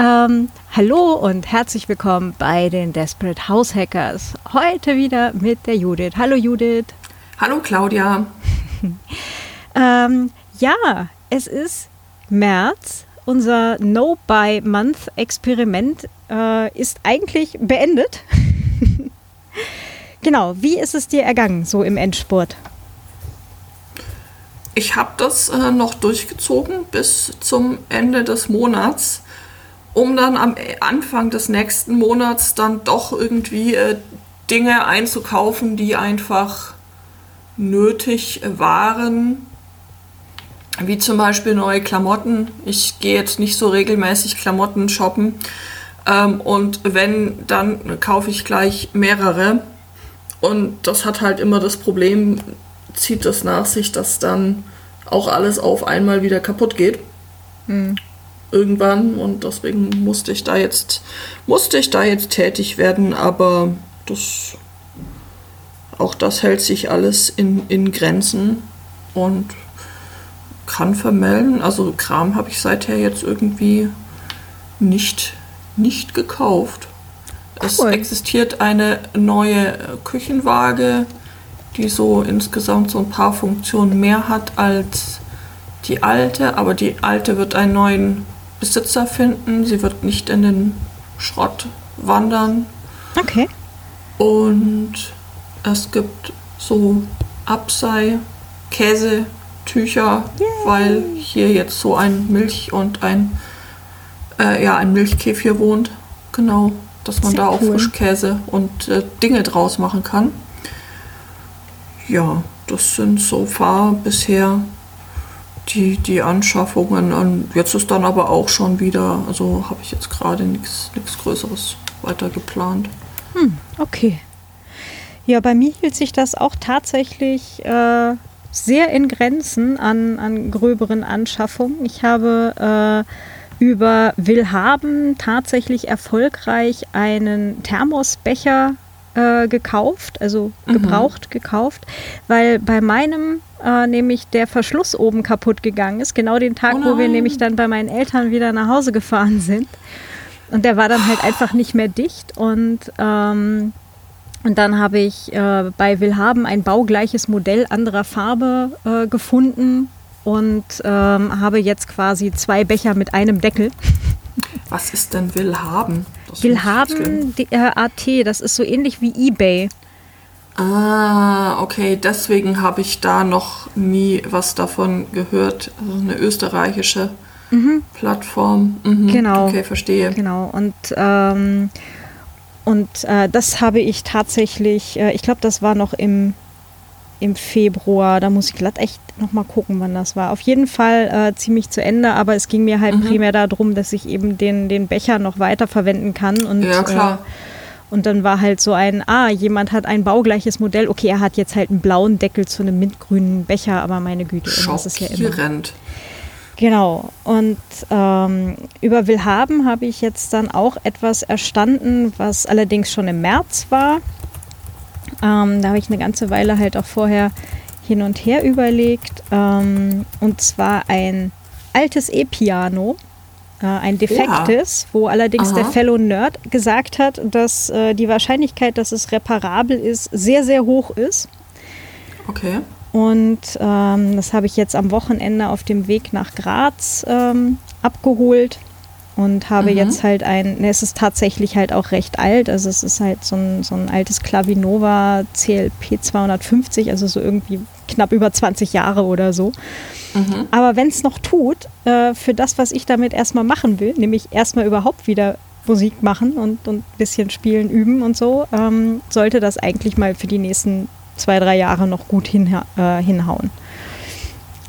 Ähm, hallo und herzlich willkommen bei den Desperate House Hackers. Heute wieder mit der Judith. Hallo Judith. Hallo Claudia. ähm, ja, es ist März. Unser No-Buy-Month-Experiment äh, ist eigentlich beendet. genau, wie ist es dir ergangen, so im Endspurt? Ich habe das äh, noch durchgezogen bis zum Ende des Monats, um dann am Anfang des nächsten Monats dann doch irgendwie äh, Dinge einzukaufen, die einfach nötig waren. Wie zum Beispiel neue Klamotten. Ich gehe jetzt nicht so regelmäßig Klamotten shoppen. Ähm, und wenn, dann kaufe ich gleich mehrere. Und das hat halt immer das Problem, zieht das nach sich, dass dann auch alles auf einmal wieder kaputt geht. Mhm. Irgendwann und deswegen musste ich da jetzt musste ich da jetzt tätig werden, aber das auch das hält sich alles in, in Grenzen und kann vermelden. Also Kram habe ich seither jetzt irgendwie nicht, nicht gekauft. Cool. Es existiert eine neue Küchenwaage, die so insgesamt so ein paar Funktionen mehr hat als die alte, aber die alte wird einen neuen Besitzer finden. Sie wird nicht in den Schrott wandern. Okay. Und es gibt so Absei, Käsetücher, Yay. weil hier jetzt so ein Milch und ein äh, ja ein Milchkäfig wohnt. Genau, dass man Sehr da auch cool. Frischkäse und äh, Dinge draus machen kann ja, das sind so far bisher die, die Anschaffungen. Und jetzt ist dann aber auch schon wieder, also habe ich jetzt gerade nichts Größeres weiter geplant. Hm, okay. Ja, bei mir hielt sich das auch tatsächlich äh, sehr in Grenzen an, an gröberen Anschaffungen. Ich habe äh, über Willhaben tatsächlich erfolgreich einen Thermosbecher äh, gekauft, also mhm. gebraucht gekauft, weil bei meinem äh, nämlich der Verschluss oben kaputt gegangen ist, genau den Tag, oh wo wir nämlich dann bei meinen Eltern wieder nach Hause gefahren sind. Und der war dann halt einfach nicht mehr dicht und ähm, und dann habe ich äh, bei Willhaben ein baugleiches Modell anderer Farbe äh, gefunden und ähm, habe jetzt quasi zwei Becher mit einem Deckel. Was ist denn Willhaben? Willhaben äh, AT, das ist so ähnlich wie eBay. Ah, okay, deswegen habe ich da noch nie was davon gehört. Also eine österreichische mhm. Plattform. Mhm. Genau. Okay, verstehe. Genau. Und, ähm, und äh, das habe ich tatsächlich, äh, ich glaube, das war noch im im Februar. Da muss ich glatt echt nochmal gucken, wann das war. Auf jeden Fall äh, ziemlich zu Ende, aber es ging mir halt mhm. primär darum, dass ich eben den, den Becher noch weiter verwenden kann. Und, ja, klar. Äh, und dann war halt so ein, ah, jemand hat ein baugleiches Modell. Okay, er hat jetzt halt einen blauen Deckel zu einem mintgrünen Becher, aber meine Güte, das ist ja immer. Genau. Und ähm, über Willhaben habe ich jetzt dann auch etwas erstanden, was allerdings schon im März war. Ähm, da habe ich eine ganze Weile halt auch vorher hin und her überlegt. Ähm, und zwar ein altes E-Piano, äh, ein defektes, ja. wo allerdings Aha. der Fellow Nerd gesagt hat, dass äh, die Wahrscheinlichkeit, dass es reparabel ist, sehr, sehr hoch ist. Okay. Und ähm, das habe ich jetzt am Wochenende auf dem Weg nach Graz ähm, abgeholt und habe mhm. jetzt halt ein, ne, es ist tatsächlich halt auch recht alt, also es ist halt so ein, so ein altes Clavinova CLP 250, also so irgendwie knapp über 20 Jahre oder so. Mhm. Aber wenn es noch tut, äh, für das, was ich damit erstmal machen will, nämlich erstmal überhaupt wieder Musik machen und, und ein bisschen spielen, üben und so, ähm, sollte das eigentlich mal für die nächsten zwei, drei Jahre noch gut hin, äh, hinhauen.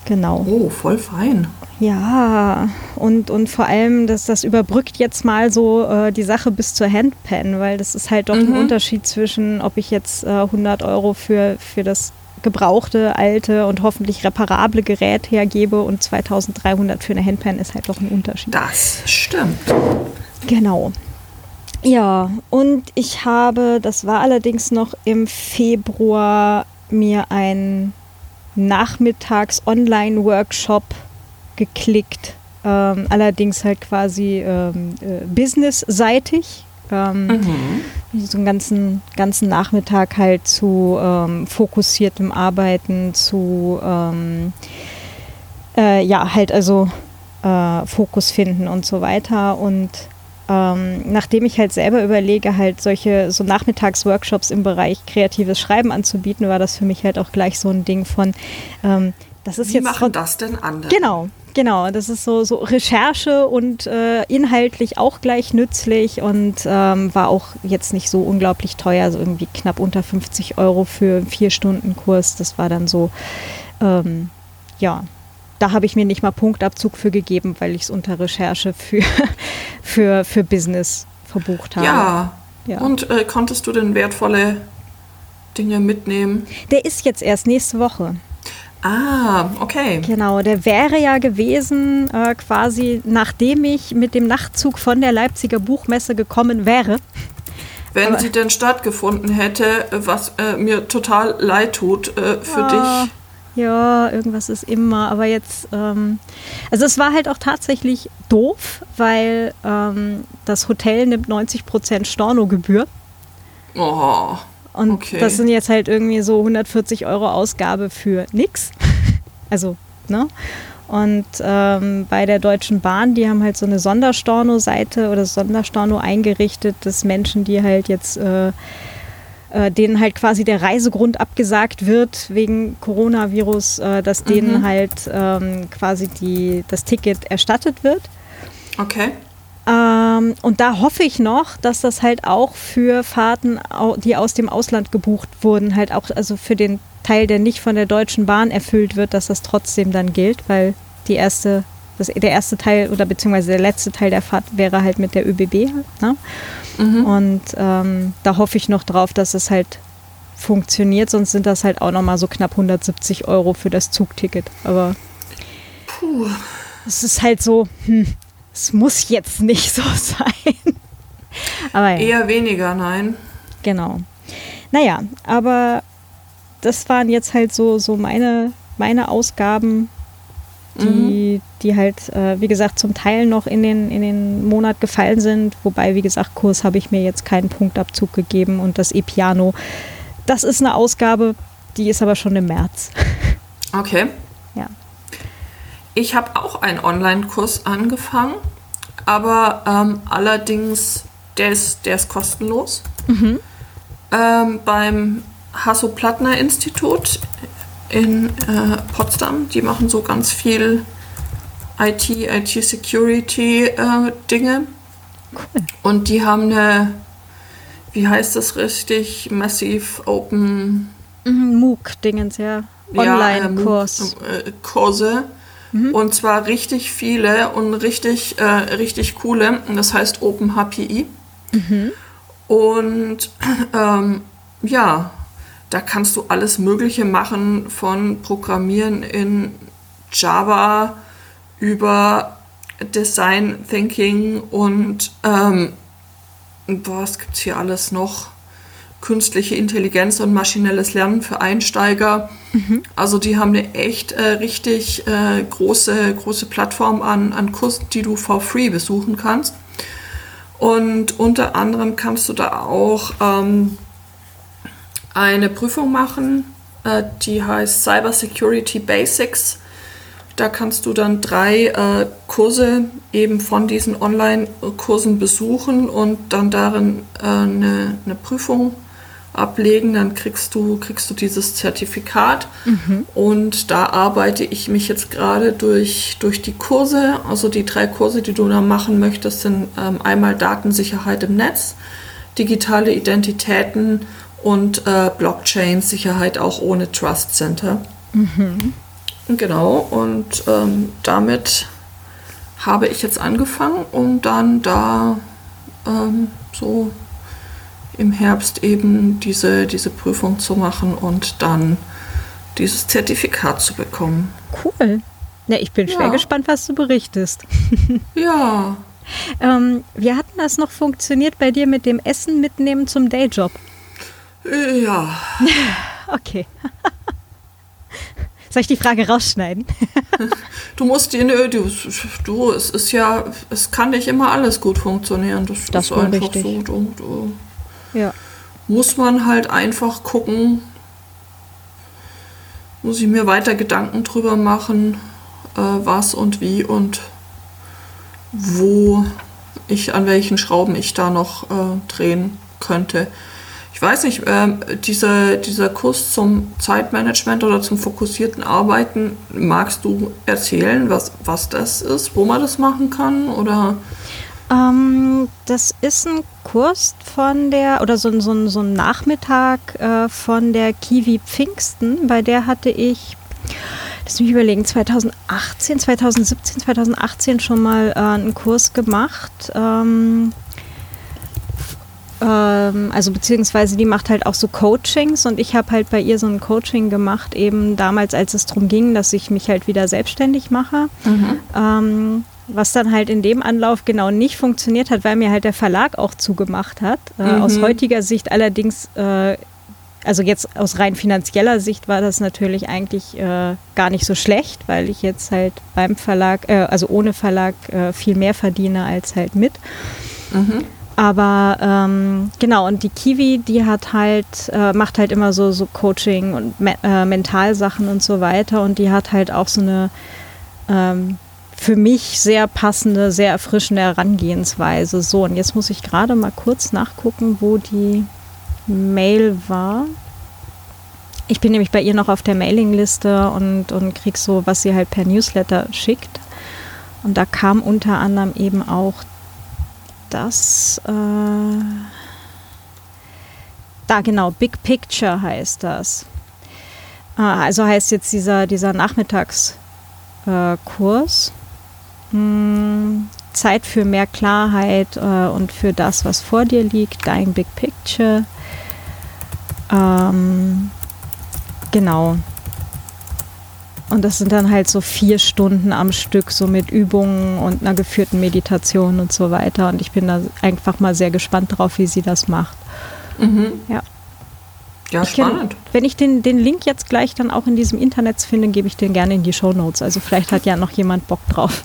Genau. Oh, voll fein. Ja, und, und vor allem, dass das überbrückt jetzt mal so äh, die Sache bis zur Handpan, weil das ist halt doch mhm. ein Unterschied zwischen, ob ich jetzt äh, 100 Euro für, für das gebrauchte, alte und hoffentlich reparable Gerät hergebe und 2300 für eine Handpan ist halt doch ein Unterschied. Das stimmt. Genau. Ja, und ich habe, das war allerdings noch im Februar, mir ein Nachmittags-Online-Workshop geklickt ähm, allerdings halt quasi ähm, äh, businessseitig. Ähm, Mhm. so einen ganzen, ganzen Nachmittag halt zu ähm, fokussiertem Arbeiten, zu ähm, äh, ja, halt also äh, Fokus finden und so weiter. Und ähm, nachdem ich halt selber überlege, halt solche so Nachmittagsworkshops im Bereich kreatives Schreiben anzubieten, war das für mich halt auch gleich so ein Ding von, ähm, das ist Wie jetzt machen das denn andere? Genau, genau. Das ist so, so Recherche und äh, inhaltlich auch gleich nützlich und ähm, war auch jetzt nicht so unglaublich teuer, also irgendwie knapp unter 50 Euro für einen vier Stunden Kurs. Das war dann so, ähm, ja, da habe ich mir nicht mal Punktabzug für gegeben, weil ich es unter Recherche für, für, für Business verbucht habe. Ja. Ja. Und äh, konntest du denn wertvolle Dinge mitnehmen? Der ist jetzt erst nächste Woche. Ah, okay. Genau, der wäre ja gewesen, äh, quasi nachdem ich mit dem Nachtzug von der Leipziger Buchmesse gekommen wäre. Wenn Aber- sie denn stattgefunden hätte, was äh, mir total leid tut äh, für Ah, dich. Ja, irgendwas ist immer, aber jetzt, ähm, also es war halt auch tatsächlich doof, weil ähm, das Hotel nimmt 90% Stornogebühr Oh, und Okay. das sind jetzt halt irgendwie so 140 Euro Ausgabe für nix. Also, ne? Und ähm, bei der Deutschen Bahn, die haben halt so eine Sonderstorno-Seite oder Sonderstorno eingerichtet, dass Menschen, die halt jetzt äh, äh, denen halt quasi der Reisegrund abgesagt wird wegen Coronavirus, äh, dass denen halt ähm, quasi die, das Ticket erstattet wird. okay. Ähm, und da hoffe ich noch, dass das halt auch für Fahrten, die aus dem Ausland gebucht wurden, halt auch, also für den Teil, der nicht von der Deutschen Bahn erfüllt wird, dass das trotzdem dann gilt, weil die erste, das, der erste Teil oder beziehungsweise der letzte Teil der Fahrt wäre halt mit der ÖBB. Ne? Und ähm, da hoffe ich noch drauf, dass es halt funktioniert, sonst sind das halt auch nochmal so knapp 170 Euro für das Zugticket. Aber es ist halt so, hm, es muss jetzt nicht so sein. Aber ja, Eher weniger, nein. genau. Naja, aber das waren jetzt halt so, so meine, meine Ausgaben, die, die halt, äh, wie gesagt, zum Teil noch in den, in den Monat gefallen sind. Wobei, wie gesagt, Kurs habe ich mir jetzt keinen Punktabzug gegeben und das E-Piano, das ist eine Ausgabe, die ist aber schon im März. Okay. Ja. Ich habe auch einen Online-Kurs angefangen, aber ähm, allerdings, der ist, der ist kostenlos. Ähm, beim Hasso-Plattner-Institut in äh, Potsdam. Die machen so ganz viel IT, IT-Security-Dinge. Cool. Und die haben eine, wie heißt das richtig, Massive Open Mhm, MOOC-Dingens, ja. Online-Kurs. Ja, äh, Kurse. Und zwar richtig viele und richtig, äh, richtig coole. Und das heißt Open HPI. Und ähm, ja, da kannst du alles Mögliche machen, von Programmieren in Java über Design Thinking und ähm, was gibt's hier alles noch? Künstliche Intelligenz und maschinelles Lernen für Einsteiger. Also die haben eine echt äh, richtig äh, große, große Plattform an, an Kursen, die du for free besuchen kannst. Und unter anderem kannst du da auch ähm, eine Prüfung machen, äh, die heißt Cyber Security Basics. Da kannst du dann drei äh, Kurse eben von diesen Online-Kursen besuchen und dann darin äh, eine, eine Prüfung ablegen. Dann kriegst du, kriegst du dieses Zertifikat. Und da arbeite ich mich jetzt gerade durch, durch die Kurse. Also die drei Kurse, die du da machen möchtest, sind ähm, einmal Datensicherheit im Netz, digitale Identitäten und äh, Blockchain-Sicherheit auch ohne Trust Center. Genau, und ähm, damit habe ich jetzt angefangen, um dann da ähm, so im Herbst eben diese, diese Prüfung zu machen und dann dieses Zertifikat zu bekommen. Cool. Ja, ich bin schwer Ja. gespannt, was du berichtest. Ja, Ähm, wie hat das noch funktioniert bei dir mit dem Essen mitnehmen zum Dayjob? Ja, Okay. Soll ich die Frage rausschneiden? du musst die, nö, du, du, es ist ja, es kann nicht immer alles gut funktionieren. Das, das ist einfach richtig. so. Du, du ja. Muss man halt einfach gucken, muss ich mir weiter Gedanken drüber machen, äh, was und wie und wo ich, an welchen Schrauben ich da noch äh, drehen könnte. Ich weiß nicht, äh, dieser, dieser Kurs zum Zeitmanagement oder zum fokussierten Arbeiten, magst du erzählen, was, was das ist, wo man das machen kann? Oder? Ähm, das ist ein Kurs von der, oder so, so, so ein Nachmittag äh, von der Kiwi Pfingsten, bei der hatte ich lass mich überlegen, 2018, 2017, 2018 schon mal äh, einen Kurs gemacht. Ähm, ähm, also beziehungsweise die macht halt auch so Coachings und ich habe halt bei ihr so ein Coaching gemacht, eben damals, als es darum ging, dass ich mich halt wieder selbstständig mache. Mhm. Ähm, was dann halt in dem Anlauf genau nicht funktioniert hat, weil mir halt der Verlag auch zugemacht hat. Äh, mhm. Aus heutiger Sicht allerdings äh, also jetzt aus rein finanzieller Sicht war das natürlich eigentlich äh, gar nicht so schlecht, weil ich jetzt halt beim Verlag, äh, also ohne Verlag, äh, viel mehr verdiene als halt mit. Mhm. Aber ähm, genau, und die Kiwi, die hat halt, äh, macht halt immer so, so Coaching und Me äh, Mentalsachen und so weiter. Und die hat halt auch so eine ähm, für mich sehr passende, sehr erfrischende Herangehensweise. So, und jetzt muss ich gerade mal kurz nachgucken, wo die Mail war. Ich bin nämlich bei ihr noch auf der Mailingliste und, und krieg so, was sie halt per Newsletter schickt. Und da kam unter anderem eben auch das, äh, da genau, Big Picture heißt das. Ah, also heißt jetzt dieser, dieser Nachmittagskurs. Äh, hm, Zeit für mehr Klarheit äh, und für das, was vor dir liegt, Dein Big Picture. Ähm, genau. Und das sind dann halt so vier Stunden am Stück, so mit Übungen und einer geführten Meditation und so weiter. Und ich bin da einfach mal sehr gespannt drauf, wie sie das macht. Mhm. Ja. Ja, ich spannend. Kenn, wenn ich den, den Link jetzt gleich dann auch in diesem Internet finde, gebe ich den gerne in die Show Notes. Also vielleicht hat ja noch jemand Bock drauf.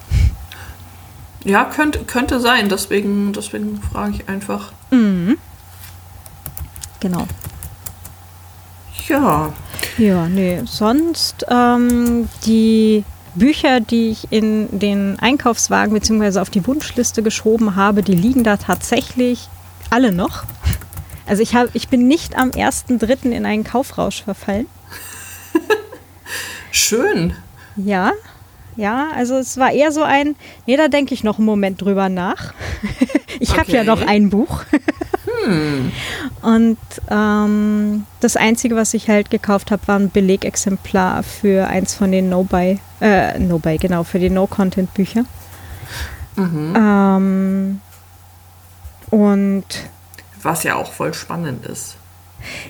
Ja, könnte, könnte sein. Deswegen, deswegen frage ich einfach. Mhm. Genau. Ja. Ja, nee. Sonst ähm, die Bücher, die ich in den Einkaufswagen bzw. auf die Wunschliste geschoben habe, die liegen da tatsächlich alle noch. Also ich, hab, ich bin nicht am 1.3. in einen Kaufrausch verfallen. Schön. Ja, ja, also es war eher so ein, nee, da denke ich noch einen Moment drüber nach. ich okay. habe ja noch ein Buch. Hm. Und ähm, das Einzige, was ich halt gekauft habe, war ein Belegexemplar für eins von den No-Buy, äh, No-Buy, genau, für die No-Content-Bücher. Mhm. Ähm, und was ja auch voll spannend ist.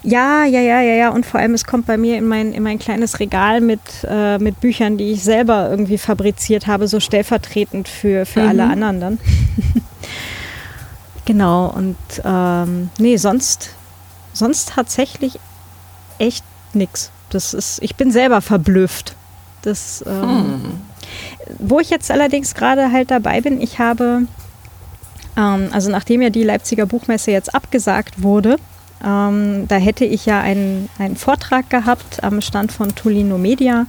Ja, ja, ja, ja, ja. Und vor allem, es kommt bei mir in mein, in mein kleines Regal mit, äh, mit Büchern, die ich selber irgendwie fabriziert habe, so stellvertretend für, für mhm. alle anderen dann. genau, und ähm, nee, sonst, sonst tatsächlich echt nichts. Das ist, ich bin selber verblüfft. Das, ähm, hm. Wo ich jetzt allerdings gerade halt dabei bin, ich habe, ähm, also nachdem ja die Leipziger Buchmesse jetzt abgesagt wurde, ähm, da hätte ich ja einen, einen Vortrag gehabt am Stand von Tolino Media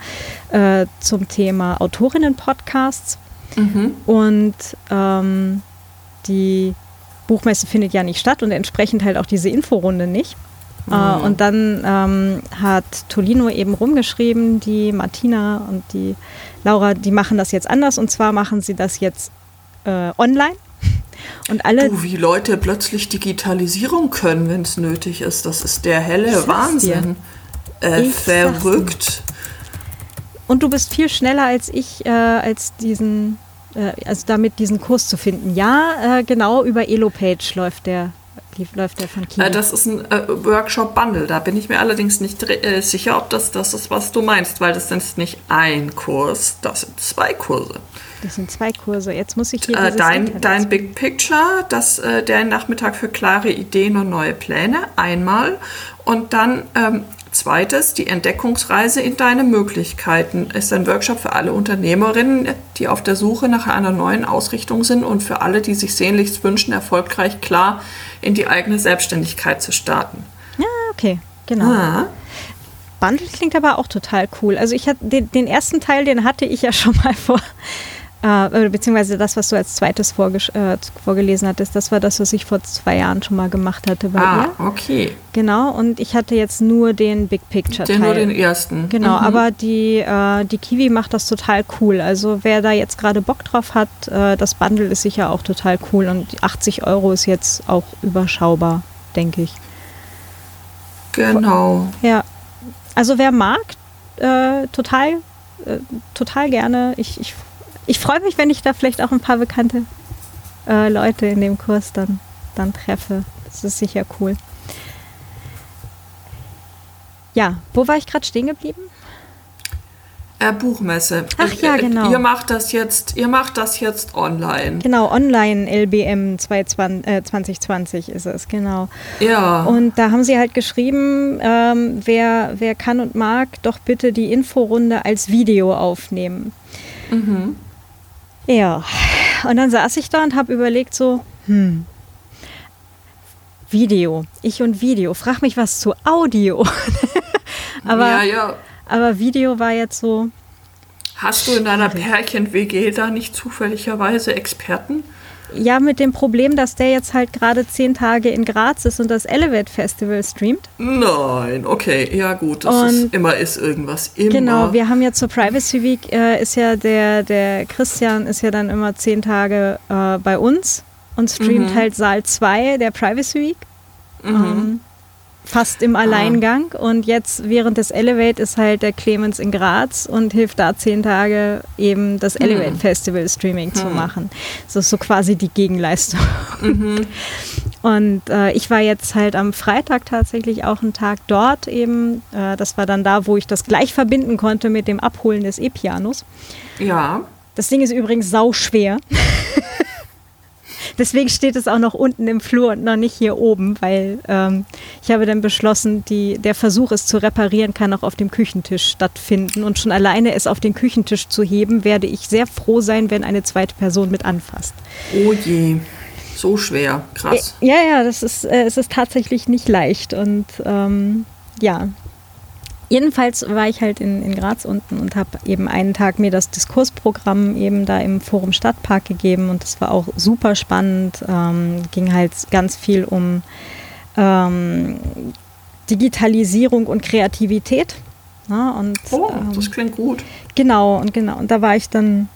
äh, zum Thema Autorinnen-Podcasts. Mhm. Und ähm, die Buchmesse findet ja nicht statt und entsprechend halt auch diese Inforunde nicht. Mhm. Äh, und dann ähm, hat Tolino eben rumgeschrieben, die Martina und die Laura, die machen das jetzt anders und zwar machen sie das jetzt äh, online. Und alle du, wie Leute plötzlich Digitalisierung können, wenn es nötig ist, das ist der helle Wahnsinn. Äh, verrückt. Und du bist viel schneller als ich, äh, als diesen, äh, also damit diesen Kurs zu finden. Ja, äh, genau, über Elopage läuft der läuft der von Kiwi? Äh, das ist ein äh, Workshop-Bundle. Da bin ich mir allerdings nicht äh, sicher, ob das das ist, was du meinst, weil das ist nicht ein Kurs, das sind zwei Kurse. Das sind zwei Kurse. Jetzt muss ich hier äh, dein, dein Big Picture, das, äh, der Nachmittag für klare Ideen und neue Pläne, einmal. Und dann ähm, zweites, die Entdeckungsreise in deine Möglichkeiten ist ein Workshop für alle Unternehmerinnen, die auf der Suche nach einer neuen Ausrichtung sind und für alle, die sich sehnlichst wünschen, erfolgreich klar in die eigene Selbstständigkeit zu starten. Ja, okay, genau. Ah. Bundle klingt aber auch total cool. Also ich hatte den, den ersten Teil, den hatte ich ja schon mal vor äh, beziehungsweise das, was du als zweites äh, vorgelesen hattest, das war das, was ich vor zwei Jahren schon mal gemacht hatte bei ah, ihr. okay. Genau, und ich hatte jetzt nur den Big Picture Teil. Den nur den ersten. Genau, mhm. aber die, äh, die Kiwi macht das total cool. Also wer da jetzt gerade Bock drauf hat, äh, das Bundle ist sicher auch total cool und 80 Euro ist jetzt auch überschaubar, denke ich. Genau. Ja, also wer mag, äh, total, äh, total gerne. Ich, ich ich freue mich, wenn ich da vielleicht auch ein paar bekannte äh, Leute in dem Kurs dann, dann treffe. Das ist sicher cool. Ja, wo war ich gerade stehen geblieben? Äh, Buchmesse. Ach ja, äh, genau. Ihr macht das jetzt, ihr macht das jetzt online. Genau, online LBM 2020 ist es, genau. Ja. Und da haben sie halt geschrieben, ähm, wer, wer kann und mag, doch bitte die Inforunde als Video aufnehmen. Mhm. Ja, und dann saß ich da und habe überlegt so, hm, Video, ich und Video, frag mich was zu Audio. aber, ja, ja. aber Video war jetzt so. Hast du in deiner Pärchen-WG da nicht zufälligerweise Experten? Ja, mit dem Problem, dass der jetzt halt gerade zehn Tage in Graz ist und das Elevate Festival streamt. Nein, okay, ja gut, das ist, immer ist irgendwas. Immer. Genau, wir haben ja zur Privacy Week, äh, ist ja der, der Christian ist ja dann immer zehn Tage äh, bei uns und streamt mhm. halt Saal 2 der Privacy Week. Mhm. Ähm, fast im Alleingang. Ah. Und jetzt während des Elevate ist halt der Clemens in Graz und hilft da zehn Tage eben das hm. Elevate Festival Streaming hm. zu machen. Das ist so quasi die Gegenleistung. Mhm. Und äh, ich war jetzt halt am Freitag tatsächlich auch einen Tag dort eben. Äh, das war dann da, wo ich das gleich verbinden konnte mit dem Abholen des E-Pianos. Ja. Das Ding ist übrigens sau schwer. Deswegen steht es auch noch unten im Flur und noch nicht hier oben, weil ähm, ich habe dann beschlossen, die, der Versuch, es zu reparieren, kann auch auf dem Küchentisch stattfinden. Und schon alleine es auf den Küchentisch zu heben, werde ich sehr froh sein, wenn eine zweite Person mit anfasst. Oh je. So schwer, krass. Ja, ja, das ist, äh, es ist tatsächlich nicht leicht. Und ähm, ja, Jedenfalls war ich halt in, in Graz unten und habe eben einen Tag mir das Diskursprogramm eben da im Forum Stadtpark gegeben und das war auch super spannend. Ähm, ging halt ganz viel um ähm, Digitalisierung und Kreativität. Ja, und, oh, das ähm, klingt gut. Genau, und genau. Und da war ich dann,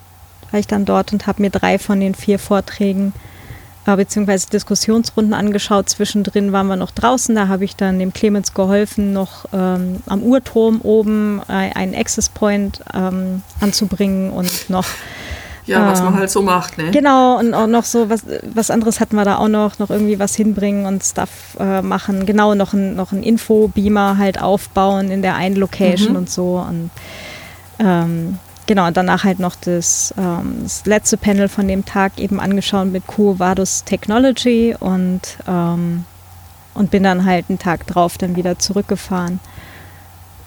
war ich dann dort und habe mir drei von den vier Vorträgen äh, beziehungsweise Diskussionsrunden angeschaut. Zwischendrin waren wir noch draußen, da habe ich dann dem Clemens geholfen, noch ähm, am Uhrturm oben äh, einen Access Point ähm, anzubringen und noch ja, was man ähm, halt so macht, ne? Genau, und auch noch so, was, was anderes hatten wir da auch noch, noch irgendwie was hinbringen und Stuff äh, machen. Genau, noch ein, noch ein Info-Beamer halt aufbauen in der einen Location mhm. und so. Und ähm, Genau, und danach halt noch das, ähm, das, letzte Panel von dem Tag eben angeschaut mit Quo Vadus Technology und, ähm, und bin dann halt einen Tag drauf dann wieder zurückgefahren.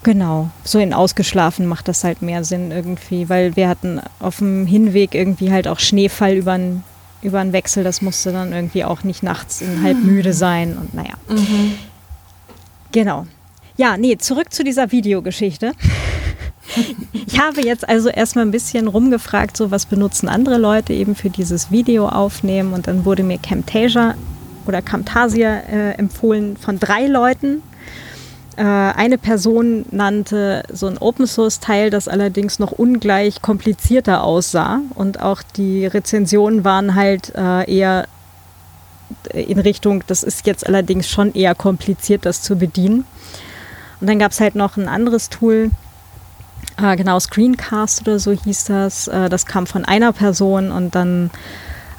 Genau, so in ausgeschlafen macht das halt mehr Sinn irgendwie, weil wir hatten auf dem Hinweg irgendwie halt auch Schneefall über den über Wechsel, das musste dann irgendwie auch nicht nachts in halb müde sein und naja. Mhm. Genau. Ja, nee, zurück zu dieser Videogeschichte. Ich habe jetzt also erstmal ein bisschen rumgefragt, so was benutzen andere Leute eben für dieses Video aufnehmen und dann wurde mir Camtasia oder Camtasia äh, empfohlen von drei Leuten. Äh, eine Person nannte so ein Open Source Teil, das allerdings noch ungleich komplizierter aussah und auch die Rezensionen waren halt äh, eher in Richtung, das ist jetzt allerdings schon eher kompliziert, das zu bedienen. Und dann gab es halt noch ein anderes Tool, äh, genau, Screencast oder so hieß das. Äh, das kam von einer Person und dann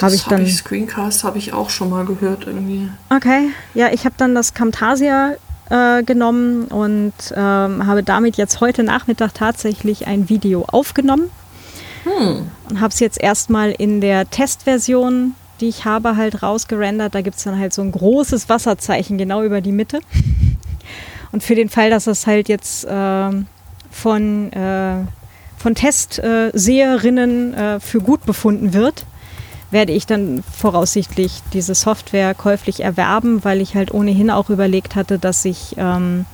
habe ich dann. Hab ich Screencast habe ich auch schon mal gehört irgendwie. Okay, ja, ich habe dann das Camtasia äh, genommen und ähm, habe damit jetzt heute Nachmittag tatsächlich ein Video aufgenommen. Hm. Und habe es jetzt erstmal in der Testversion, die ich habe, halt rausgerendert. Da gibt es dann halt so ein großes Wasserzeichen genau über die Mitte. Und für den Fall, dass es halt jetzt äh, von, äh, von Testseherinnen äh, für gut befunden wird, werde ich dann voraussichtlich diese Software käuflich erwerben, weil ich halt ohnehin auch überlegt hatte, dass ich ähm,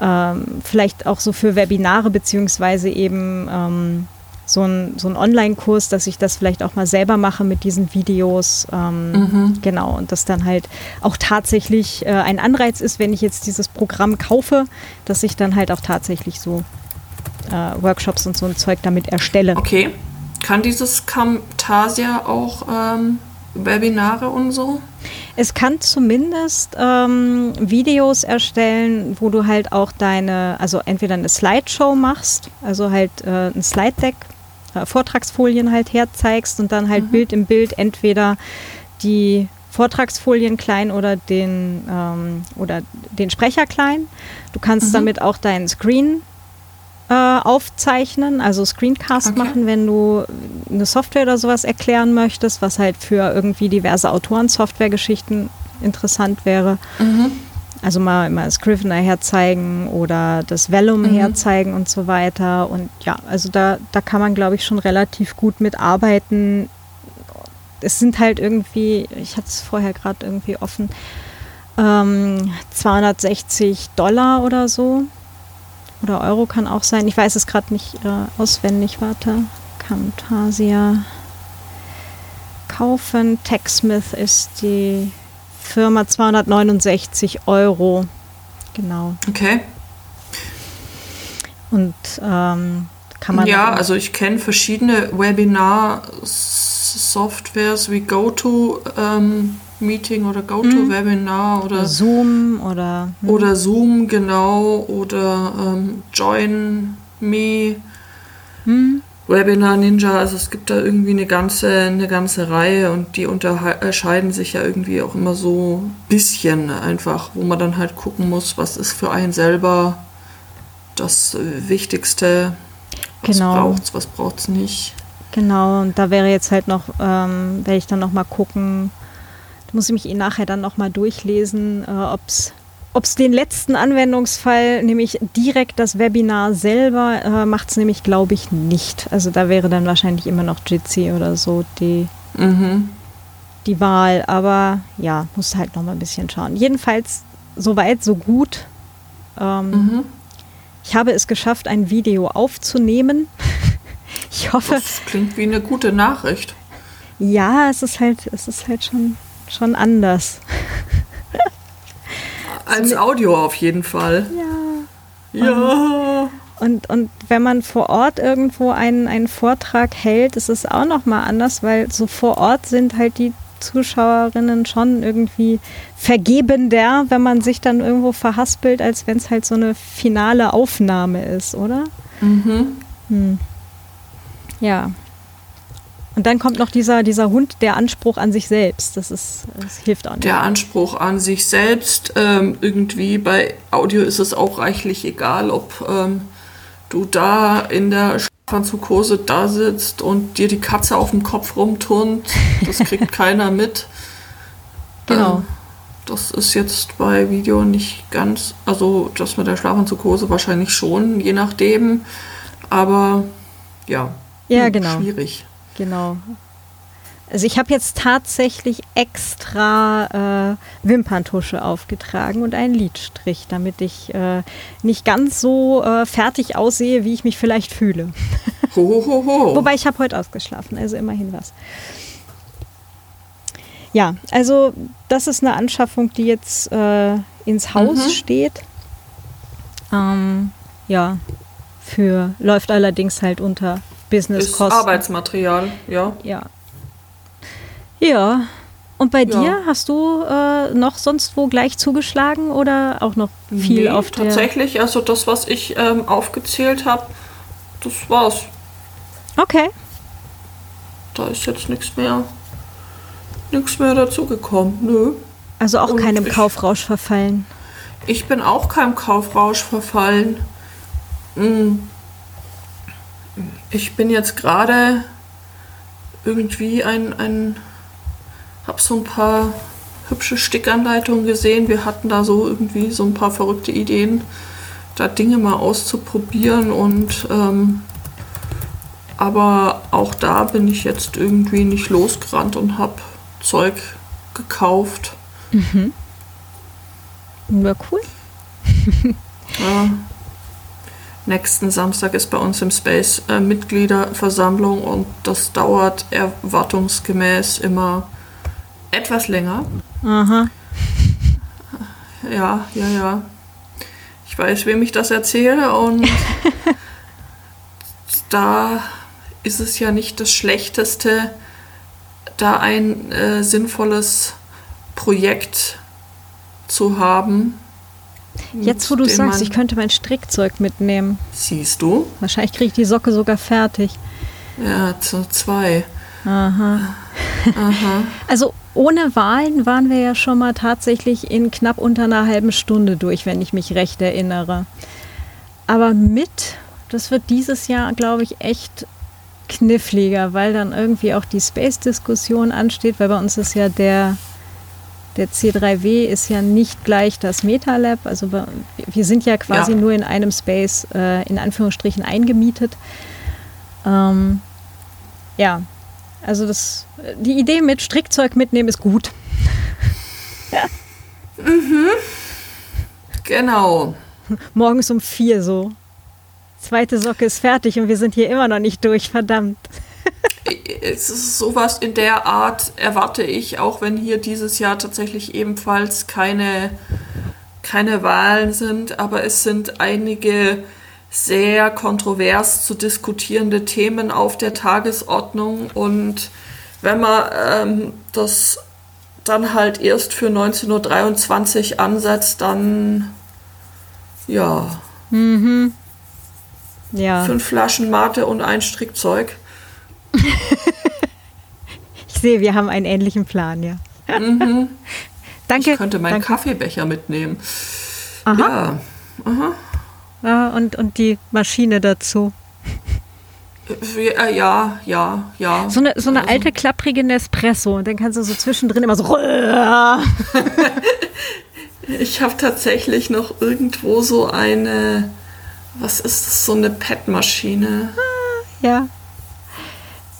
ähm, vielleicht auch so für Webinare beziehungsweise eben ähm, so ein, so ein Online-Kurs, dass ich das vielleicht auch mal selber mache mit diesen Videos. Ähm, mhm. Genau, und das dann halt auch tatsächlich äh, ein Anreiz ist, wenn ich jetzt dieses Programm kaufe, dass ich dann halt auch tatsächlich so äh, Workshops und so ein Zeug damit erstelle. Okay. Kann dieses Camtasia auch ähm, Webinare und so? Es kann zumindest ähm, Videos erstellen, wo du halt auch deine, also entweder eine Slideshow machst, also halt äh, ein Slide Deck, äh, Vortragsfolien halt herzeigst und dann halt mhm. Bild im Bild entweder die Vortragsfolien klein oder den, ähm, oder den Sprecher klein. Du kannst mhm. damit auch deinen Screen äh, aufzeichnen, also Screencast okay. machen, wenn du eine Software oder sowas erklären möchtest, was halt für irgendwie diverse Autoren Softwaregeschichten interessant wäre. Mhm. Also mal, mal Scrivener herzeigen oder das Vellum mhm. herzeigen und so weiter. Und ja, also da, da kann man, glaube ich, schon relativ gut mitarbeiten. Es sind halt irgendwie, ich hatte es vorher gerade irgendwie offen, ähm, 260 Dollar oder so oder Euro kann auch sein. Ich weiß es gerade nicht äh, auswendig. Warte. Camtasia. Kaufen. TechSmith ist die Firma 269 Euro. Genau. Okay. Und ähm, kann man. Ja, also ich kenne verschiedene Webinar-Softwares wie GoTo. Ähm, Meeting oder GoToWebinar mhm. oder Zoom oder hm. oder Zoom genau oder ähm, Join Me, hm. Webinar Ninja. Also es gibt da irgendwie eine ganze eine ganze Reihe und die unterscheiden sich ja irgendwie auch immer so ein bisschen einfach, wo man dann halt gucken muss, was ist für einen selber das Wichtigste. Was genau. braucht's, was braucht's nicht. Genau, und da wäre jetzt halt noch, ähm, werde ich dann noch mal gucken, muss ich mich eh nachher dann nochmal durchlesen, äh, ob es den letzten Anwendungsfall, nämlich direkt das Webinar selber, äh, macht es nämlich, glaube ich, nicht. Also da wäre dann wahrscheinlich immer noch Jitsi oder so die, mhm. die Wahl. Aber ja, muss halt noch mal ein bisschen schauen. Jedenfalls, soweit, so gut. Ähm, mhm. Ich habe es geschafft, ein Video aufzunehmen. ich hoffe. Das klingt wie eine gute Nachricht. Ja, es ist halt, es ist halt schon schon anders. Als Audio auf jeden Fall. Ja. Ja. Und, und wenn man vor Ort irgendwo einen, einen Vortrag hält, ist es auch nochmal anders, weil so vor Ort sind halt die Zuschauerinnen schon irgendwie vergebender, wenn man sich dann irgendwo verhaspelt, als wenn es halt so eine finale Aufnahme ist, oder? Mhm. Hm. Ja. Und dann kommt noch dieser, dieser Hund, der Anspruch an sich selbst. Das, ist, das hilft auch nicht. Der Anspruch an sich selbst. Ähm, irgendwie bei Audio ist es auch reichlich egal, ob ähm, du da in der Schlafanzughose da sitzt und dir die Katze auf dem Kopf rumturnt. Das kriegt keiner mit. Genau. Ähm, das ist jetzt bei Video nicht ganz, also das mit der Schlafanzughose wahrscheinlich schon, je nachdem. Aber ja, ja genau. schwierig. Genau. Also ich habe jetzt tatsächlich extra äh, Wimperntusche aufgetragen und einen Lidstrich, damit ich äh, nicht ganz so äh, fertig aussehe, wie ich mich vielleicht fühle. Ho, ho, ho. Wobei ich habe heute ausgeschlafen, also immerhin was. Ja, also das ist eine Anschaffung, die jetzt äh, ins Haus mhm. steht. Ähm, ja, für läuft allerdings halt unter Businesskosten. Ist Arbeitsmaterial, ja. Ja. Ja. Und bei ja. dir hast du äh, noch sonst wo gleich zugeschlagen oder auch noch viel nee, auf der? Tatsächlich, also das, was ich ähm, aufgezählt habe, das war's. Okay. Da ist jetzt nichts mehr, nichts mehr dazugekommen. Nö. Also auch Und keinem ich, Kaufrausch verfallen. Ich bin auch keinem Kaufrausch verfallen. Hm. Ich bin jetzt gerade irgendwie ein, ein hab so ein paar hübsche Stickanleitung gesehen. Wir hatten da so irgendwie so ein paar verrückte Ideen, da Dinge mal auszuprobieren und ähm, aber auch da bin ich jetzt irgendwie nicht losgerannt und habe Zeug gekauft. Mhm. Ja, cool. ja. Nächsten Samstag ist bei uns im Space äh, Mitgliederversammlung und das dauert erwartungsgemäß immer etwas länger. Aha. Ja, ja, ja. Ich weiß, wem ich das erzähle und da ist es ja nicht das Schlechteste, da ein äh, sinnvolles Projekt zu haben, Jetzt, wo du sagst, ich könnte mein Strickzeug mitnehmen. Siehst du? Wahrscheinlich kriege ich die Socke sogar fertig. Ja, zu zwei. Aha. Aha. Also ohne Wahlen waren wir ja schon mal tatsächlich in knapp unter einer halben Stunde durch, wenn ich mich recht erinnere. Aber mit, das wird dieses Jahr, glaube ich, echt kniffliger, weil dann irgendwie auch die Space-Diskussion ansteht, weil bei uns ist ja der der C3W ist ja nicht gleich das MetaLab. Also wir sind ja quasi ja. nur in einem Space äh, in Anführungsstrichen eingemietet. Ähm, ja, also das, die Idee mit Strickzeug mitnehmen ist gut. ja. Mhm. Genau. Morgens um vier so. Zweite Socke ist fertig und wir sind hier immer noch nicht durch, verdammt es ist sowas in der Art erwarte ich, auch wenn hier dieses Jahr tatsächlich ebenfalls keine, keine Wahlen sind, aber es sind einige sehr kontrovers zu diskutierende Themen auf der Tagesordnung und wenn man ähm, das dann halt erst für 19.23 Uhr ansetzt, dann ja. Mhm. Ja. Fünf Flaschen Mate und ein Strickzeug. ich sehe, wir haben einen ähnlichen Plan, ja. Mhm. Danke. Ich könnte meinen Danke. Kaffeebecher mitnehmen. Aha. Ja. Aha. Ja, und, und die Maschine dazu. Ja, ja, ja. So eine, so eine also. alte, klapprige Nespresso. Und dann kannst du so zwischendrin immer so. ich habe tatsächlich noch irgendwo so eine. Was ist das? So eine PET-Maschine. Ja.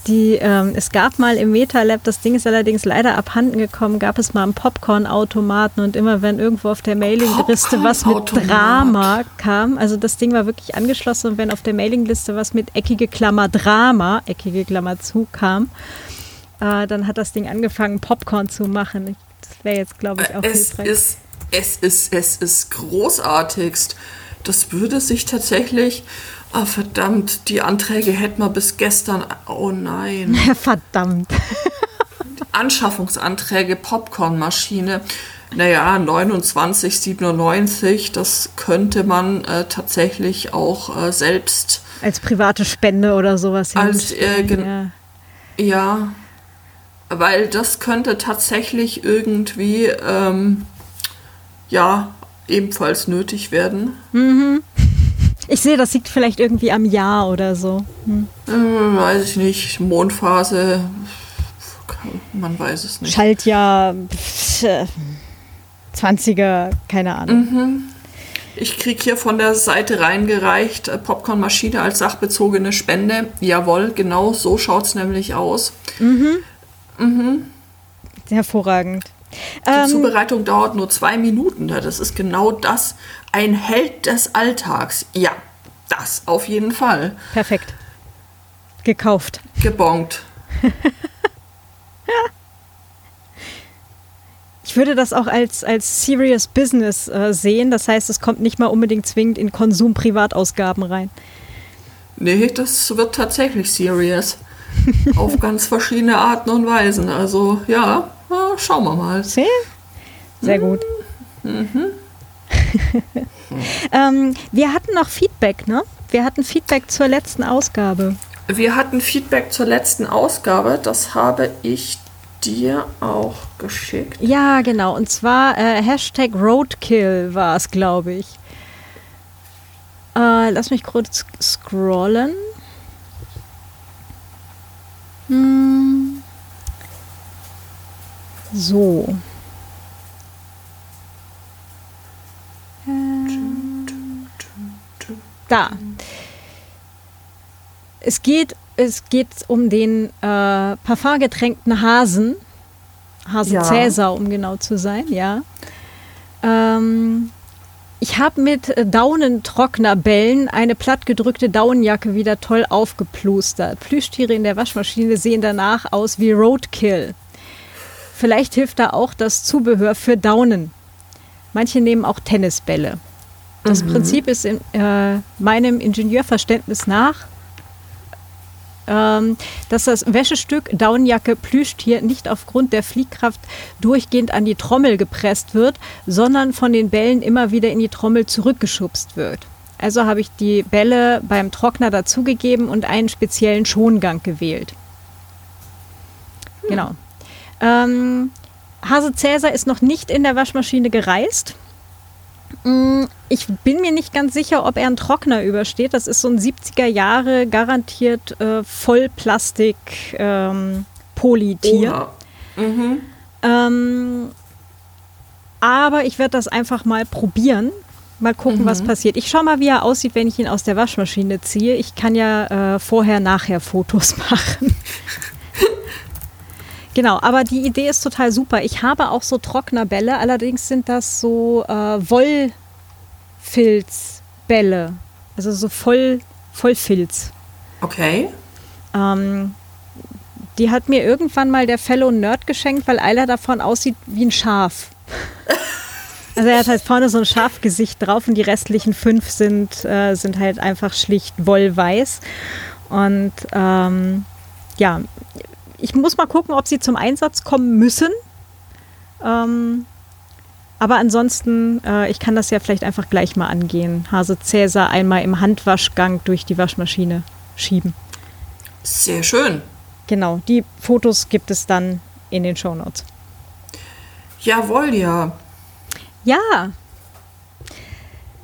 Die, ähm, es gab mal im MetaLab, das Ding ist allerdings leider abhanden gekommen, gab es mal einen Popcorn-Automaten und immer wenn irgendwo auf der Mailingliste was mit Drama kam, also das Ding war wirklich angeschlossen und wenn auf der Mailingliste was mit eckige Klammer Drama, eckige Klammer zu kam, äh, dann hat das Ding angefangen Popcorn zu machen. Das wäre jetzt, glaube ich, auch es hilfreich. Ist, es ist, es ist großartigst. Das würde sich tatsächlich Ah, verdammt, die Anträge hätten wir bis gestern. Oh nein. verdammt. Anschaffungsanträge, Popcornmaschine. Naja, 29,97, das könnte man äh, tatsächlich auch äh, selbst. Als private Spende oder sowas als, äh, ja. ja, weil das könnte tatsächlich irgendwie, ähm, ja, ebenfalls nötig werden. Mhm. Ich sehe, das liegt vielleicht irgendwie am Jahr oder so. Hm. Hm, weiß ich nicht. Mondphase, man weiß es nicht. Schaltjahr, 20er, keine Ahnung. Mhm. Ich kriege hier von der Seite reingereicht, äh, Popcornmaschine als sachbezogene Spende. Jawohl, genau so schaut es nämlich aus. Mhm. Mhm. Hervorragend. Die ähm, Zubereitung dauert nur zwei Minuten. Das ist genau das. Ein Held des Alltags. Ja, das auf jeden Fall. Perfekt. Gekauft. Gebongt. Ich würde das auch als, als Serious Business äh, sehen. Das heißt, es kommt nicht mal unbedingt zwingend in Konsum-Privatausgaben rein. Nee, das wird tatsächlich serious. Auf ganz verschiedene Arten und Weisen. Also ja, na, schauen wir mal. Sehr, sehr gut. Mhm. ähm, wir hatten noch Feedback, ne? Wir hatten Feedback zur letzten Ausgabe. Wir hatten Feedback zur letzten Ausgabe. Das habe ich dir auch geschickt. Ja, genau. Und zwar äh, Hashtag Roadkill war es, glaube ich. Äh, lass mich kurz scrollen. Hm. So. da. Es geht, es geht um den äh, parfumgetränkten Hasen. Hase ja. Cäsar, um genau zu sein, ja. Ähm, ich habe mit Daunentrocknerbällen eine plattgedrückte Daunenjacke wieder toll aufgeplustert. Plüschtiere in der Waschmaschine sehen danach aus wie Roadkill. Vielleicht hilft da auch das Zubehör für Daunen. Manche nehmen auch Tennisbälle. Das Prinzip ist in äh, meinem Ingenieurverständnis nach, ähm, dass das Wäschestück Daunenjacke Plüschtier nicht aufgrund der Fliehkraft durchgehend an die Trommel gepresst wird, sondern von den Bällen immer wieder in die Trommel zurückgeschubst wird. Also habe ich die Bälle beim Trockner dazugegeben und einen speziellen Schongang gewählt. Genau. Ähm, Hase Cäsar ist noch nicht in der Waschmaschine gereist. Mm, Ich bin mir nicht ganz sicher, ob er einen Trockner übersteht. Das ist so ein 70er Jahre garantiert äh, Vollplastik ähm, Polytier. Mhm. Ähm, aber ich werde das einfach mal probieren. Mal gucken, was passiert. Ich schaue mal, wie er aussieht, wenn ich ihn aus der Waschmaschine ziehe. Ich kann ja äh, vorher-nachher Fotos machen. Genau, aber die Idee ist total super. Ich habe auch so Trocknerbälle, allerdings sind das so äh, Wollfilzbälle. Also so voll, Vollfilz. Okay. Ähm, die hat mir irgendwann mal der Fellow Nerd geschenkt, weil einer davon aussieht wie ein Schaf. Also er hat halt vorne so ein Schafgesicht drauf und die restlichen fünf sind, äh, sind halt einfach schlicht wollweiß. Und ähm, ja, ich muss mal gucken, ob sie zum Einsatz kommen müssen. Ähm, aber ansonsten, äh, ich kann das ja vielleicht einfach gleich mal angehen. Hase Cäsar einmal im Handwaschgang durch die Waschmaschine schieben. Sehr schön. Genau, die Fotos gibt es dann in den Shownotes. Jawohl, ja. Ja,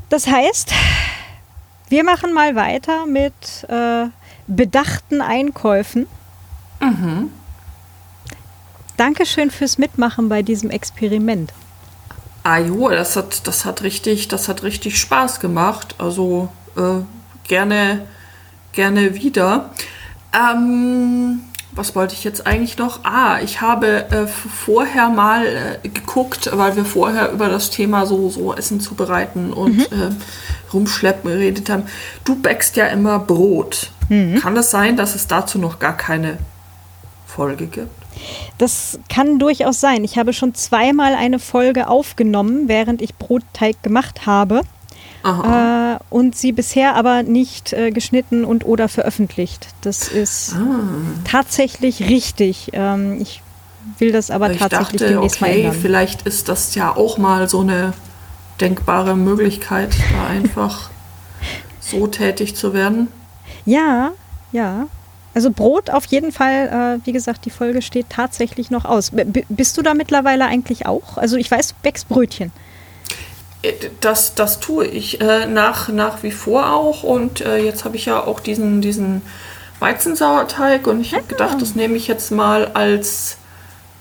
das heißt, wir machen mal weiter mit äh, bedachten Einkäufen. Dankeschön fürs Mitmachen bei diesem Experiment. Ah jo, das hat, das hat richtig, das hat richtig Spaß gemacht. Also äh, gerne, gerne wieder. Ähm, was wollte ich jetzt eigentlich noch? Ah, ich habe äh, vorher mal äh, geguckt, weil wir vorher über das Thema so, so Essen zubereiten und äh, rumschleppen geredet haben. Du backst ja immer Brot. Kann es sein, dass es dazu noch gar keine Folge gibt? Das kann durchaus sein. Ich habe schon zweimal eine Folge aufgenommen, während ich Brotteig gemacht habe. Äh, und sie bisher aber nicht äh, geschnitten und oder veröffentlicht. Das ist tatsächlich richtig. Ähm, ich will das aber Ich tatsächlich dachte, demnächst mal okay, ändern. vielleicht ist das ja auch mal so eine denkbare Möglichkeit, da einfach so tätig zu werden. Ja, ja. Also Brot auf jeden Fall, äh, wie gesagt, die Folge steht tatsächlich noch aus. B bist du da mittlerweile eigentlich auch? Also ich weiß, du backst Brötchen. Äh, Das, das tue ich äh, nach, nach wie vor auch und äh, jetzt habe ich ja auch diesen, diesen Weizensauerteig und ich habe gedacht, das nehme ich jetzt mal als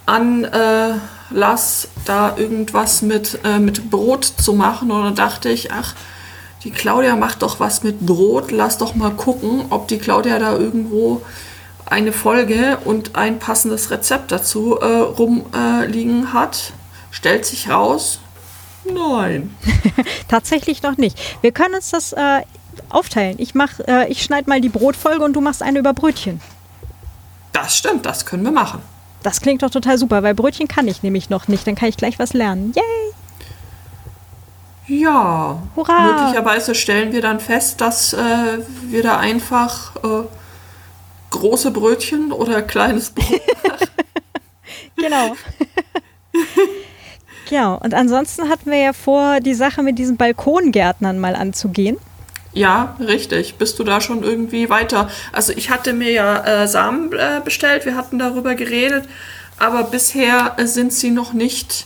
Anlass, da irgendwas mit, äh, mit Brot zu machen und dann dachte ich, ach, die Claudia macht doch was mit Brot, lass doch mal gucken, ob die Claudia da irgendwo eine Folge und ein passendes Rezept dazu äh, rumliegen äh, hat. Stellt sich raus, nein. Tatsächlich noch nicht. Wir können uns das äh, aufteilen. Ich mach, äh, ich schneide mal die Brotfolge und du machst eine über Brötchen. Das stimmt, das können wir machen. Das klingt doch total super, weil Brötchen kann ich nämlich noch nicht. Dann kann ich gleich was lernen. Yay! Ja, Hurra! möglicherweise stellen wir dann fest, dass äh, wir da einfach äh, große Brötchen oder kleines Brot. Genau. genau. Und ansonsten hatten wir ja vor, die Sache mit diesen Balkongärtnern mal anzugehen. ja, richtig. Bist du da schon irgendwie weiter? Also ich hatte mir ja äh, Samen äh, bestellt, wir hatten darüber geredet, aber bisher äh, sind sie noch nicht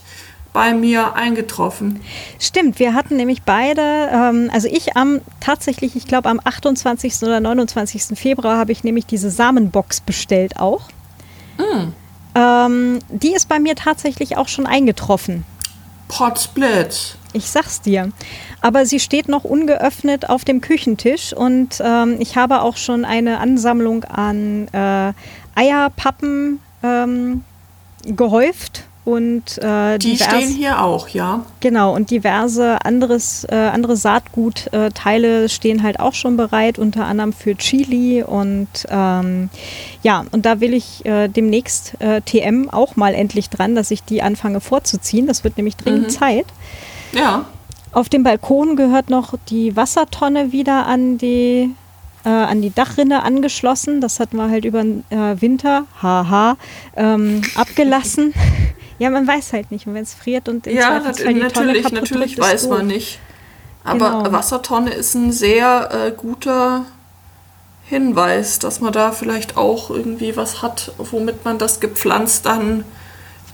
bei mir eingetroffen. Stimmt, wir hatten nämlich beide, ähm, also ich am tatsächlich, ich glaube am 28. oder 29. Februar habe ich nämlich diese Samenbox bestellt auch. Ähm, die ist bei mir tatsächlich auch schon eingetroffen. Potsplit. Ich sag's dir. Aber sie steht noch ungeöffnet auf dem Küchentisch und ähm, ich habe auch schon eine Ansammlung an äh, Eierpappen ähm, gehäuft und äh, die stehen hier auch, ja. Genau, und diverse anderes, äh, andere Saatgutteile stehen halt auch schon bereit, unter anderem für Chili und ähm, ja, und da will ich äh, demnächst äh, TM auch mal endlich dran, dass ich die anfange vorzuziehen. Das wird nämlich dringend mhm. Zeit. Ja. Auf dem Balkon gehört noch die Wassertonne wieder an die äh, an die Dachrinne angeschlossen. Das hatten wir halt über den äh, Winter, haha, ähm, abgelassen. Ja, man weiß halt nicht. Und wenn es friert und in ja, nat die natürlich, Tonne natürlich drückt, weiß man nicht. Aber genau. Wassertonne ist ein sehr äh, guter Hinweis, dass man da vielleicht auch irgendwie was hat, womit man das gepflanzt dann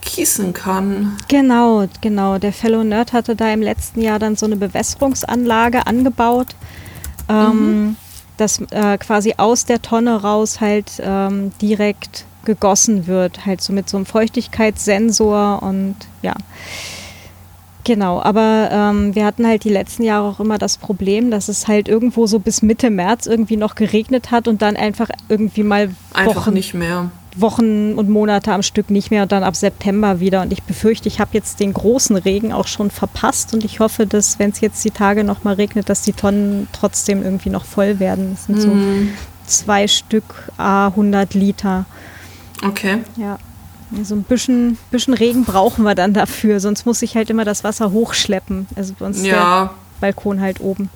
gießen kann. Genau, genau. Der Fellow Nerd hatte da im letzten Jahr dann so eine Bewässerungsanlage angebaut. Ähm, mhm. Dass äh, quasi aus der Tonne raus halt ähm, direkt gegossen wird, halt so mit so einem Feuchtigkeitssensor und ja. Genau, aber ähm, wir hatten halt die letzten Jahre auch immer das Problem, dass es halt irgendwo so bis Mitte März irgendwie noch geregnet hat und dann einfach irgendwie mal einfach nicht mehr. Wochen und Monate am Stück nicht mehr und dann ab September wieder. Und ich befürchte, ich habe jetzt den großen Regen auch schon verpasst und ich hoffe, dass, wenn es jetzt die Tage noch mal regnet, dass die Tonnen trotzdem irgendwie noch voll werden. Das sind mhm. so zwei Stück A 100 Liter. Okay. Ja. So ein bisschen, bisschen Regen brauchen wir dann dafür, sonst muss ich halt immer das Wasser hochschleppen. Also bei uns ja. der Balkon halt oben.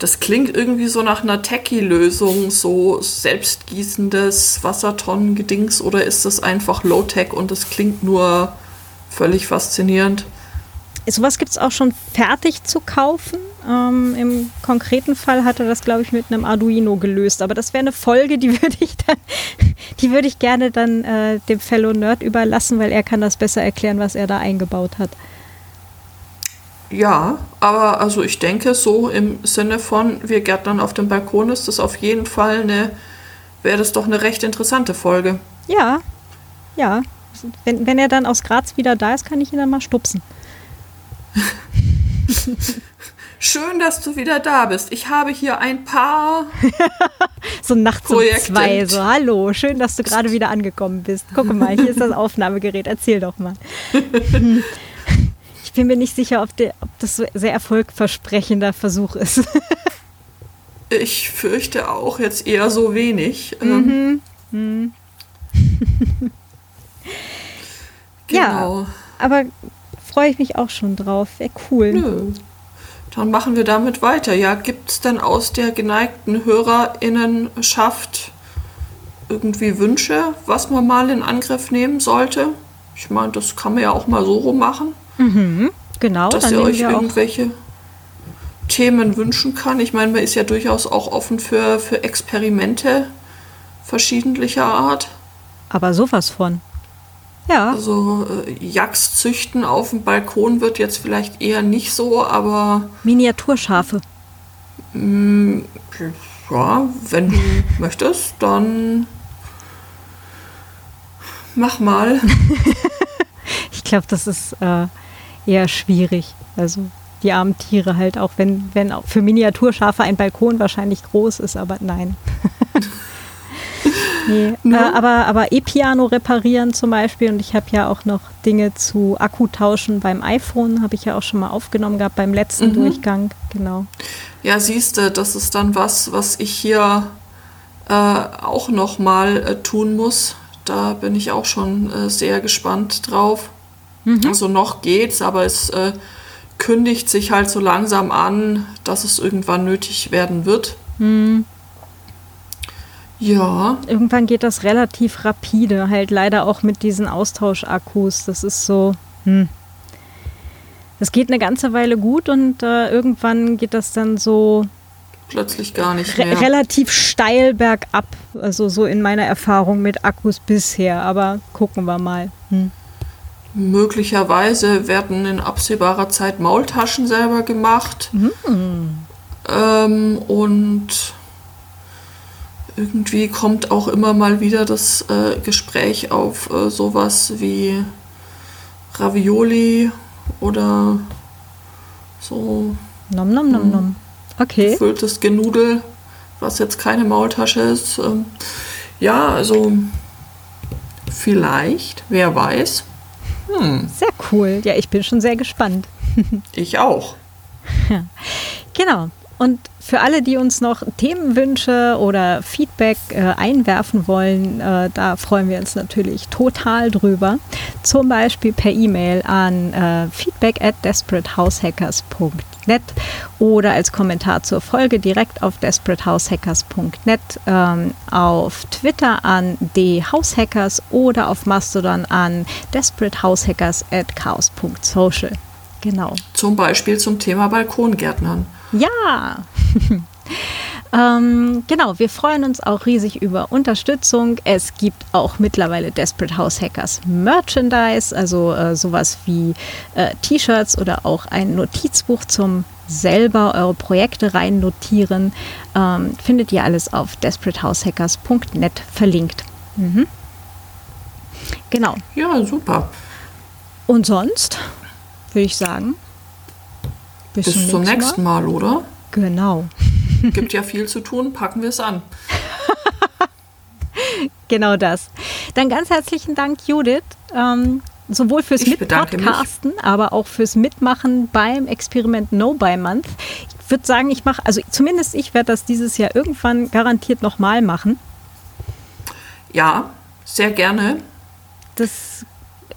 Das klingt irgendwie so nach einer Techie-Lösung, so selbstgießendes Wassertonnengedings oder ist das einfach Low-Tech und das klingt nur völlig faszinierend? Sowas gibt es auch schon fertig zu kaufen. Ähm, Im konkreten Fall hat er das, glaube ich, mit einem Arduino gelöst. Aber das wäre eine Folge, die würde ich dann, ich gerne dann äh, dem Fellow Nerd überlassen, weil er kann das besser erklären, was er da eingebaut hat. Ja, aber also ich denke, so im Sinne von, wir gärtnern auf dem Balkon ist das auf jeden Fall eine, wäre das doch eine recht interessante Folge. Ja, ja. Wenn, wenn er dann aus Graz wieder da ist, kann ich ihn dann mal stupsen. Schön, dass du wieder da bist. Ich habe hier ein paar. so nachts um zwei. So, hallo, schön, dass du gerade wieder angekommen bist. Guck mal, hier ist das Aufnahmegerät. Erzähl doch mal. Ich bin mir nicht sicher, ob, der, ob das so sehr erfolgversprechender Versuch ist. ich fürchte auch jetzt eher so wenig. Ähm. Mhm. Mhm. genau. Ja, aber freue ich mich auch schon drauf. Wäre cool. Nö. Dann machen wir damit weiter. Ja, gibt es denn aus der geneigten Hörerinnenschaft irgendwie Wünsche, was man mal in Angriff nehmen sollte? Ich meine, das kann man ja auch mal so rum machen. Mhm, genau. Dass ihr euch irgendwelche Themen wünschen kann. Ich meine, man ist ja durchaus auch offen für, für Experimente verschiedentlicher Art. Aber sowas von. Ja. Also äh, Jacks züchten auf dem Balkon wird jetzt vielleicht eher nicht so, aber. Miniaturschafe. Mh, mm, ja, wenn du möchtest, dann mach mal. ich glaube, das ist äh, eher schwierig. Also die armen Tiere halt, auch wenn, wenn auch für Miniaturschafe ein Balkon wahrscheinlich groß ist, aber nein. Nee, ne? äh, aber, aber E-Piano reparieren zum Beispiel und ich habe ja auch noch Dinge zu Akkutauschen beim iPhone, habe ich ja auch schon mal aufgenommen gehabt beim letzten mhm. Durchgang, genau. Ja, siehst du, das ist dann was, was ich hier äh, auch noch mal äh, tun muss. Da bin ich auch schon äh, sehr gespannt drauf. Mhm. Also noch geht's, aber es äh, kündigt sich halt so langsam an, dass es irgendwann nötig werden wird. Mhm. Ja. Irgendwann geht das relativ rapide, halt leider auch mit diesen Austauschakkus. Das ist so, hm. Das geht eine ganze Weile gut und äh, irgendwann geht das dann so plötzlich gar nicht mehr. Re relativ steil bergab, also so in meiner Erfahrung mit Akkus bisher, aber gucken wir mal. Hm. Möglicherweise werden in absehbarer Zeit Maultaschen selber gemacht. Mhm. Ähm, und irgendwie kommt auch immer mal wieder das äh, Gespräch auf äh, sowas wie Ravioli oder So Nom nom nom nom. Okay. gefülltes Genudel, was jetzt keine Maultasche ist. Ähm, ja, also vielleicht, wer weiß. Sehr cool. Ja, ich bin schon sehr gespannt. Ich auch. Genau. Und für alle, die uns noch Themenwünsche oder Feedback äh, einwerfen wollen, äh, da freuen wir uns natürlich total drüber. Zum Beispiel per E-Mail an äh, feedback at desperatehaushackers.net oder als Kommentar zur Folge direkt auf desperatehaushackers.net, ähm, auf Twitter an dhhaushackers oder auf Mastodon an desperatehaushackers at chaos.social. Genau. Zum Beispiel zum Thema Balkongärtnern. Ja. ähm, genau, wir freuen uns auch riesig über Unterstützung. Es gibt auch mittlerweile Desperate House Hackers Merchandise, also äh, sowas wie äh, T-Shirts oder auch ein Notizbuch zum selber eure Projekte rein notieren. Ähm, findet ihr alles auf desperateHousehackers.net verlinkt. Mhm. Genau. Ja, super. Und sonst würde ich sagen, bis, Bis zum nächsten Mal, oder? Genau. Gibt ja viel zu tun, packen wir es an. Genau das. Dann ganz herzlichen Dank, Judith. Ähm, sowohl fürs. Mitpodcasten, aber auch fürs Mitmachen beim Experiment No Buy Month. Ich würde sagen, ich mache, also zumindest ich werde das dieses Jahr irgendwann garantiert nochmal machen. Ja, sehr gerne. Das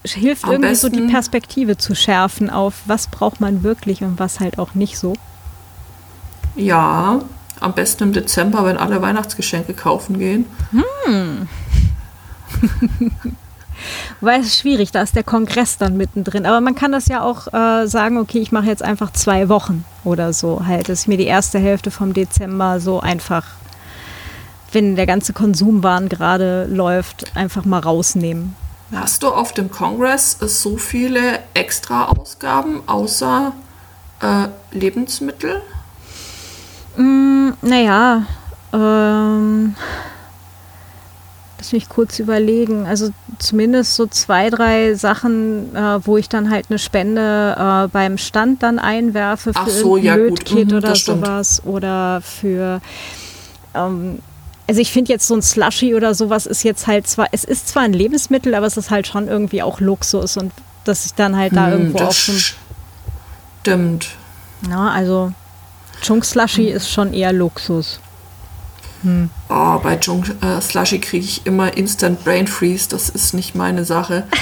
hilft Am irgendwie so die besten- Perspektive zu schärfen auf, was braucht man wirklich und was halt auch nicht so. Ja, am besten im Dezember, wenn alle Weihnachtsgeschenke kaufen gehen. Weil es ist schwierig, da ist der Kongress dann mittendrin. Aber man kann das ja auch äh, sagen, okay, ich mache jetzt einfach zwei Wochen oder so halt, dass ich mir die erste Hälfte vom Dezember so einfach, wenn der ganze Konsumwahn gerade läuft, einfach mal rausnehmen. Hast du auf dem Kongress so viele extra Ausgaben außer äh, Lebensmittel? Mm, naja, ähm, lass mich kurz überlegen. Also zumindest so zwei, drei Sachen, äh, wo ich dann halt eine Spende äh, beim Stand dann einwerfe für Ach so, irgendein ja. Lötkit Mhm, oder sowas. Oder für ähm, also ich finde jetzt so ein Slushy oder sowas ist jetzt halt zwar, es ist zwar ein Lebensmittel, aber es ist halt schon irgendwie auch Luxus und dass ich dann halt da Hm, irgendwo das auf so stimmt. Na, also Chunk Slushy Hm. ist schon eher Luxus. Oh, bei Junk äh, Slushy kriege ich immer Instant Brain Freeze. Das ist nicht meine Sache.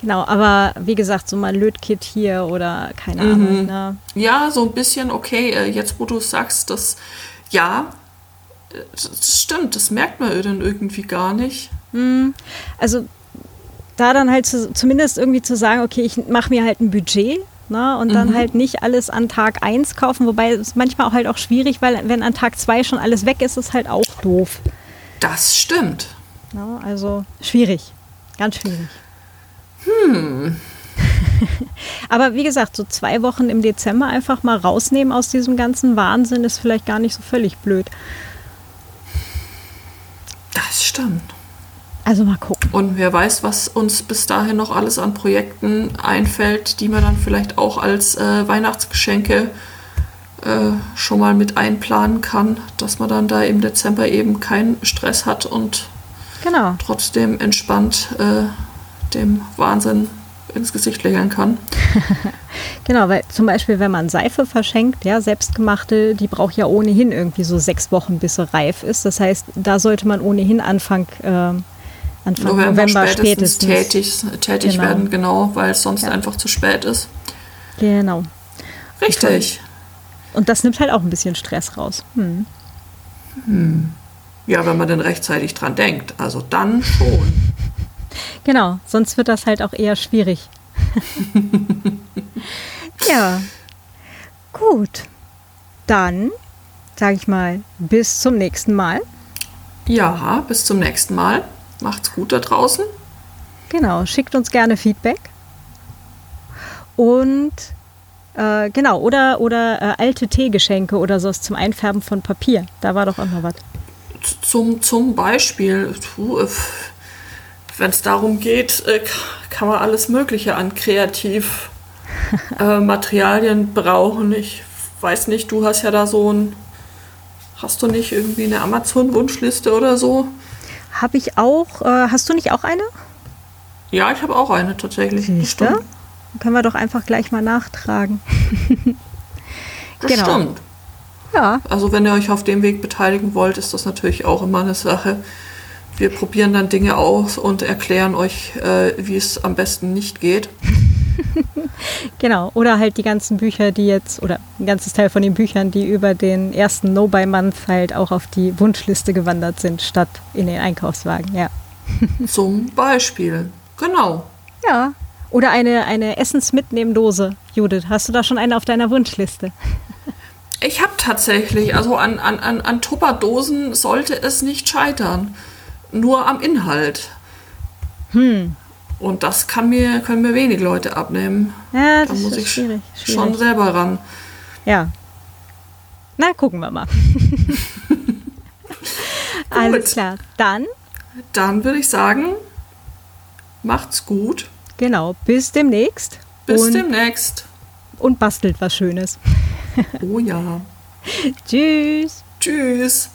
Genau, aber wie gesagt, so mal Lötkit hier oder keine Mhm. Ahnung. Ne? Ja, so ein bisschen okay. Äh, jetzt, wo du sagst, dass ja, das stimmt. Das merkt man dann irgendwie gar nicht. Also da dann halt zu, zumindest irgendwie zu sagen, okay, ich mache mir halt ein Budget. Ne, und dann halt nicht alles an Tag 1 kaufen, wobei es manchmal auch halt auch schwierig, weil wenn an Tag 2 schon alles weg ist, ist halt auch doof. Das stimmt. Ne? Also schwierig, ganz schwierig. Aber wie gesagt, so zwei Wochen im Dezember einfach mal rausnehmen aus diesem ganzen Wahnsinn ist vielleicht gar nicht so völlig blöd. Das stimmt. Also mal gucken. Und wer weiß, was uns bis dahin noch alles an Projekten einfällt, die man dann vielleicht auch als äh, Weihnachtsgeschenke äh, schon mal mit einplanen kann, dass man dann da im Dezember eben keinen Stress hat und Genau. trotzdem entspannt äh, dem Wahnsinn ins Gesicht lächeln kann. Genau, weil zum Beispiel, wenn man Seife verschenkt, ja, selbstgemachte, die braucht ja ohnehin irgendwie so sechs Wochen, bis sie reif ist. Das heißt, da sollte man ohnehin Anfang, äh, Anfang November, November, spätestens, spätestens. tätig, tätig Genau. werden, genau, weil es sonst Ja. einfach zu spät ist. Genau. Richtig. Und das nimmt halt auch ein bisschen Stress raus. Hm. Ja, wenn man denn rechtzeitig dran denkt. Also dann schon. Genau, sonst wird das halt auch eher schwierig. ja, gut. Dann sage ich mal, bis zum nächsten Mal. Ja, bis zum nächsten Mal. Macht's gut da draußen. Genau, schickt uns gerne Feedback. Und äh, genau, oder, oder äh, alte Teegeschenke oder sowas zum Einfärben von Papier. Da war doch auch noch was. Zum, zum Beispiel, wenn es darum geht, äh, kann man alles Mögliche an kreativ äh, Materialien brauchen. Ich weiß nicht, du hast ja da so ein. Hast du nicht irgendwie eine Amazon-Wunschliste oder so? Habe ich auch. Äh, hast du nicht auch eine? Ja, ich habe auch eine tatsächlich. Dann können wir doch einfach gleich mal nachtragen. das genau. stimmt. Ja. Also wenn ihr euch auf dem Weg beteiligen wollt, ist das natürlich auch immer eine Sache. Wir probieren dann Dinge aus und erklären euch, äh, wie es am besten nicht geht. genau, oder halt die ganzen Bücher, die jetzt, oder ein ganzes Teil von den Büchern, die über den ersten No-Buy-Month halt auch auf die Wunschliste gewandert sind, statt in den Einkaufswagen, ja. Zum Beispiel, genau. Ja, oder eine, eine Essensmitnehmdose, Judith. Hast du da schon eine auf deiner Wunschliste? Ich habe tatsächlich, also an, an, an, an Tupperdosen sollte es nicht scheitern. Nur am Inhalt. Hm. Und das kann mir, können mir wenig Leute abnehmen. Ja, das da muss ist ich schwierig, schwierig. schon selber ran. Ja. Na, gucken wir mal. Alles klar. Dann? Dann würde ich sagen, macht's gut. Genau. Bis demnächst. Bis und, demnächst. Und bastelt was Schönes. oh ja. Tschüss. Tschüss.